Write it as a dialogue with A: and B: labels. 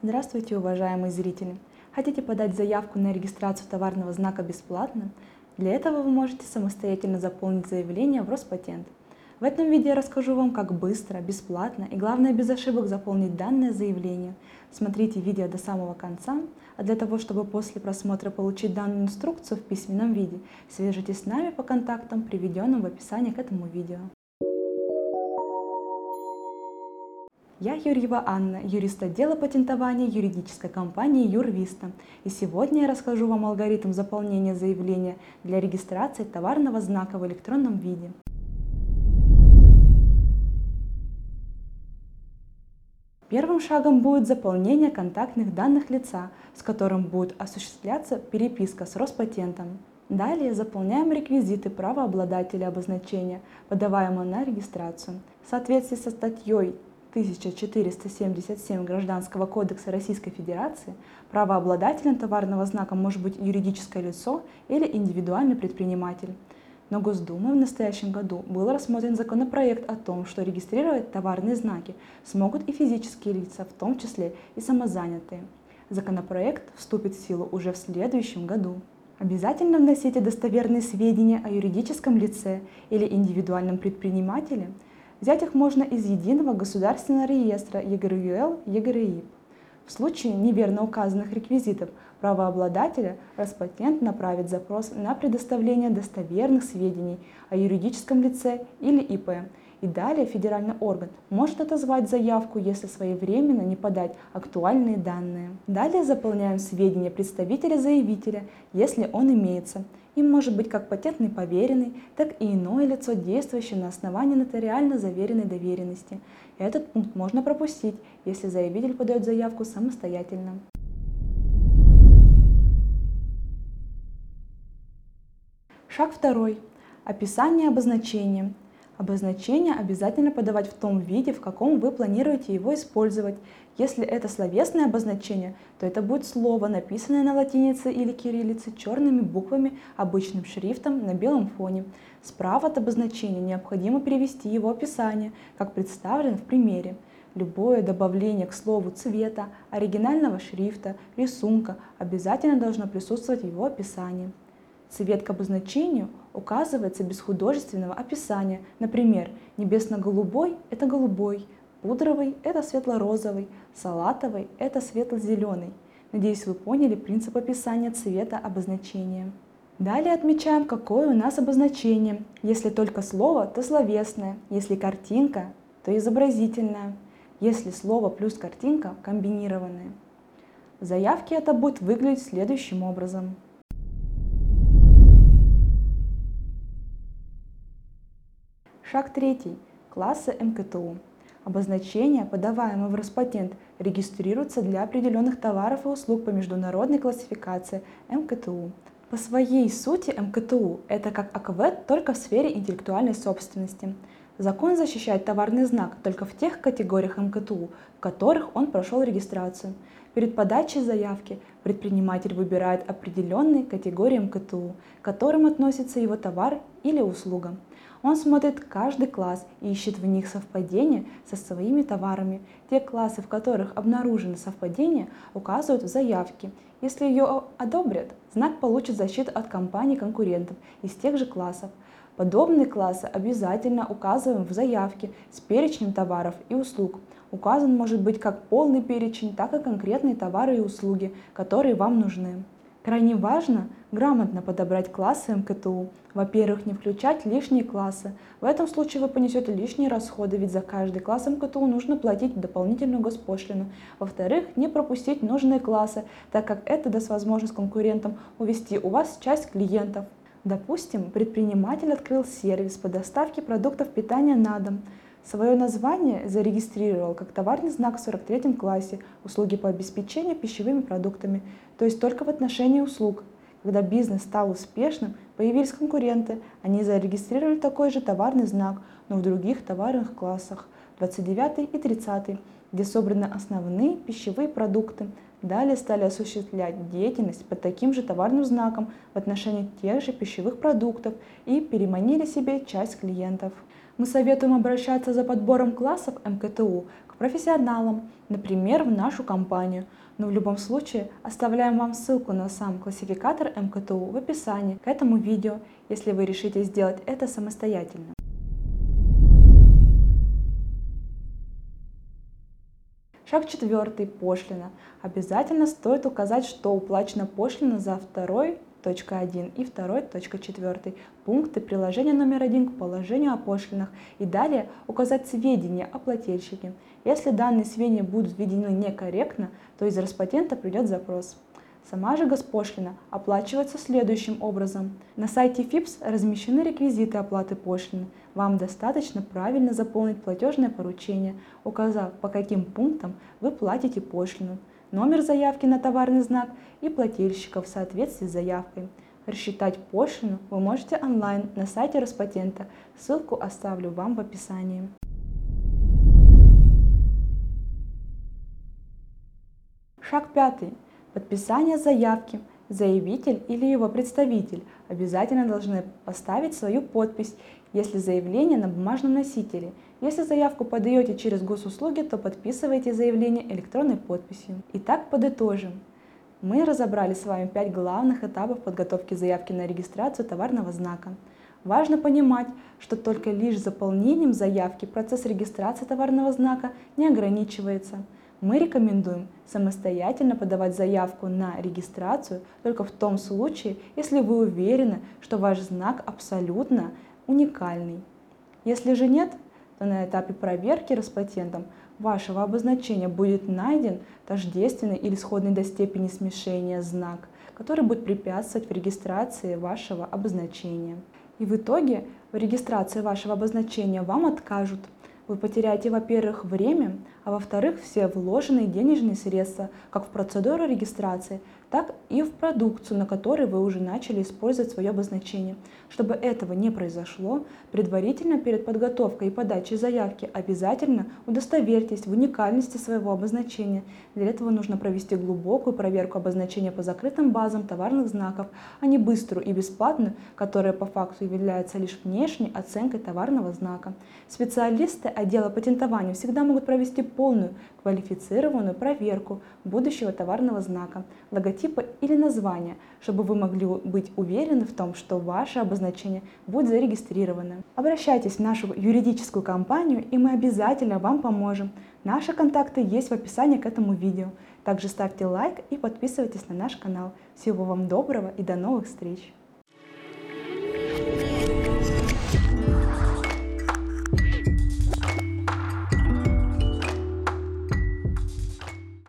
A: Здравствуйте, уважаемые зрители! Хотите подать заявку на регистрацию товарного знака бесплатно? Для этого вы можете самостоятельно заполнить заявление в Роспатент. В этом видео я расскажу вам, как быстро, бесплатно и главное без ошибок заполнить данное заявление. Смотрите видео до самого конца, а для того, чтобы после просмотра получить данную инструкцию в письменном виде, свяжитесь с нами по контактам, приведенным в описании к этому видео. Я Юрьева Анна, юрист отдела патентования юридической компании Юрвиста. И сегодня я расскажу вам алгоритм заполнения заявления для регистрации товарного знака в электронном виде. Первым шагом будет заполнение контактных данных лица, с которым будет осуществляться переписка с Роспатентом. Далее заполняем реквизиты правообладателя обозначения, подаваемого на регистрацию. В соответствии со статьей 1477 Гражданского кодекса Российской Федерации правообладателем товарного знака может быть юридическое лицо или индивидуальный предприниматель. Но Госдумой в настоящем году был рассмотрен законопроект о том, что регистрировать товарные знаки смогут и физические лица, в том числе и самозанятые. Законопроект вступит в силу уже в следующем году. Обязательно вносите достоверные сведения о юридическом лице или индивидуальном предпринимателе – Взять их можно из единого государственного реестра ЕГРЮЛ, ЕГРИП. В случае неверно указанных реквизитов правообладателя Роспатент направит запрос на предоставление достоверных сведений о юридическом лице или ИП. И далее федеральный орган может отозвать заявку, если своевременно не подать актуальные данные. Далее заполняем сведения представителя заявителя, если он имеется, им может быть как патентный поверенный, так и иное лицо, действующее на основании нотариально заверенной доверенности. Этот пункт можно пропустить, если заявитель подает заявку самостоятельно. Шаг второй. Описание обозначения. Обозначение обязательно подавать в том виде, в каком вы планируете его использовать. Если это словесное обозначение, то это будет слово, написанное на латинице или кириллице черными буквами обычным шрифтом на белом фоне. Справа от обозначения необходимо перевести его описание, как представлено в примере. Любое добавление к слову цвета, оригинального шрифта, рисунка обязательно должно присутствовать в его описании. Цвет к обозначению указывается без художественного описания. Например, небесно-голубой – это голубой, пудровый – это светло-розовый, салатовый – это светло-зеленый. Надеюсь, вы поняли принцип описания цвета обозначения. Далее отмечаем, какое у нас обозначение. Если только слово, то словесное. Если картинка, то изобразительное. Если слово плюс картинка – комбинированное. В заявке это будет выглядеть следующим образом. Шаг третий. Классы МКТУ. Обозначения, подаваемые в Роспатент, регистрируются для определенных товаров и услуг по международной классификации МКТУ. По своей сути МКТУ – это как АКВ, только в сфере интеллектуальной собственности. Закон защищает товарный знак только в тех категориях МКТУ, в которых он прошел регистрацию. Перед подачей заявки предприниматель выбирает определенные категории МКТУ, к которым относится его товар или услуга. Он смотрит каждый класс и ищет в них совпадения со своими товарами. Те классы, в которых обнаружено совпадение, указывают в заявке. Если ее одобрят, знак получит защиту от компаний-конкурентов из тех же классов. Подобные классы обязательно указываем в заявке с перечнем товаров и услуг. Указан может быть как полный перечень, так и конкретные товары и услуги, которые вам нужны. Крайне важно грамотно подобрать классы МКТУ. Во-первых, не включать лишние классы. В этом случае вы понесете лишние расходы, ведь за каждый класс МКТУ нужно платить дополнительную госпошлину. Во-вторых, не пропустить нужные классы, так как это даст возможность конкурентам увести у вас часть клиентов. Допустим, предприниматель открыл сервис по доставке продуктов питания на дом. Свое название зарегистрировал как товарный знак в 43 классе «Услуги по обеспечению пищевыми продуктами», то есть только в отношении услуг. Когда бизнес стал успешным, появились конкуренты, они зарегистрировали такой же товарный знак, но в других товарных классах 29 и 30, где собраны основные пищевые продукты. Далее стали осуществлять деятельность под таким же товарным знаком в отношении тех же пищевых продуктов и переманили себе часть клиентов. Мы советуем обращаться за подбором классов МКТУ к профессионалам, например, в нашу компанию. Но в любом случае оставляем вам ссылку на сам классификатор МКТУ в описании к этому видео, если вы решите сделать это самостоятельно. Шаг четвертый. Пошлина. Обязательно стоит указать, что уплачена пошлина за второй точка 1 и 2.4 пункты приложения номер 1 к положению о пошлинах и далее указать сведения о плательщике. Если данные сведения будут введены некорректно, то из Роспатента придет запрос. Сама же госпошлина оплачивается следующим образом. На сайте ФИПС размещены реквизиты оплаты пошлины. Вам достаточно правильно заполнить платежное поручение, указав, по каким пунктам вы платите пошлину номер заявки на товарный знак и плательщика в соответствии с заявкой. Рассчитать пошлину вы можете онлайн на сайте Роспатента. Ссылку оставлю вам в описании. Шаг пятый. Подписание заявки. Заявитель или его представитель обязательно должны поставить свою подпись, если заявление на бумажном носителе – если заявку подаете через госуслуги, то подписывайте заявление электронной подписью. Итак, подытожим. Мы разобрали с вами пять главных этапов подготовки заявки на регистрацию товарного знака. Важно понимать, что только лишь заполнением заявки процесс регистрации товарного знака не ограничивается. Мы рекомендуем самостоятельно подавать заявку на регистрацию только в том случае, если вы уверены, что ваш знак абсолютно уникальный. Если же нет, то на этапе проверки Роспатентом вашего обозначения будет найден тождественный или сходный до степени смешения знак, который будет препятствовать в регистрации вашего обозначения. И в итоге в регистрации вашего обозначения вам откажут. Вы потеряете, во-первых, время, а во-вторых, все вложенные денежные средства как в процедуру регистрации, так и в продукцию, на которой вы уже начали использовать свое обозначение. Чтобы этого не произошло, предварительно перед подготовкой и подачей заявки обязательно удостоверьтесь в уникальности своего обозначения. Для этого нужно провести глубокую проверку обозначения по закрытым базам товарных знаков, а не быструю и бесплатную, которая по факту является лишь внешней оценкой товарного знака. Специалисты отдела патентования всегда могут провести полную квалифицированную проверку будущего товарного знака, логотипа или названия, чтобы вы могли быть уверены в том, что ваше обозначение будет зарегистрировано. Обращайтесь в нашу юридическую компанию, и мы обязательно вам поможем. Наши контакты есть в описании к этому видео. Также ставьте лайк и подписывайтесь на наш канал. Всего вам доброго и до новых встреч!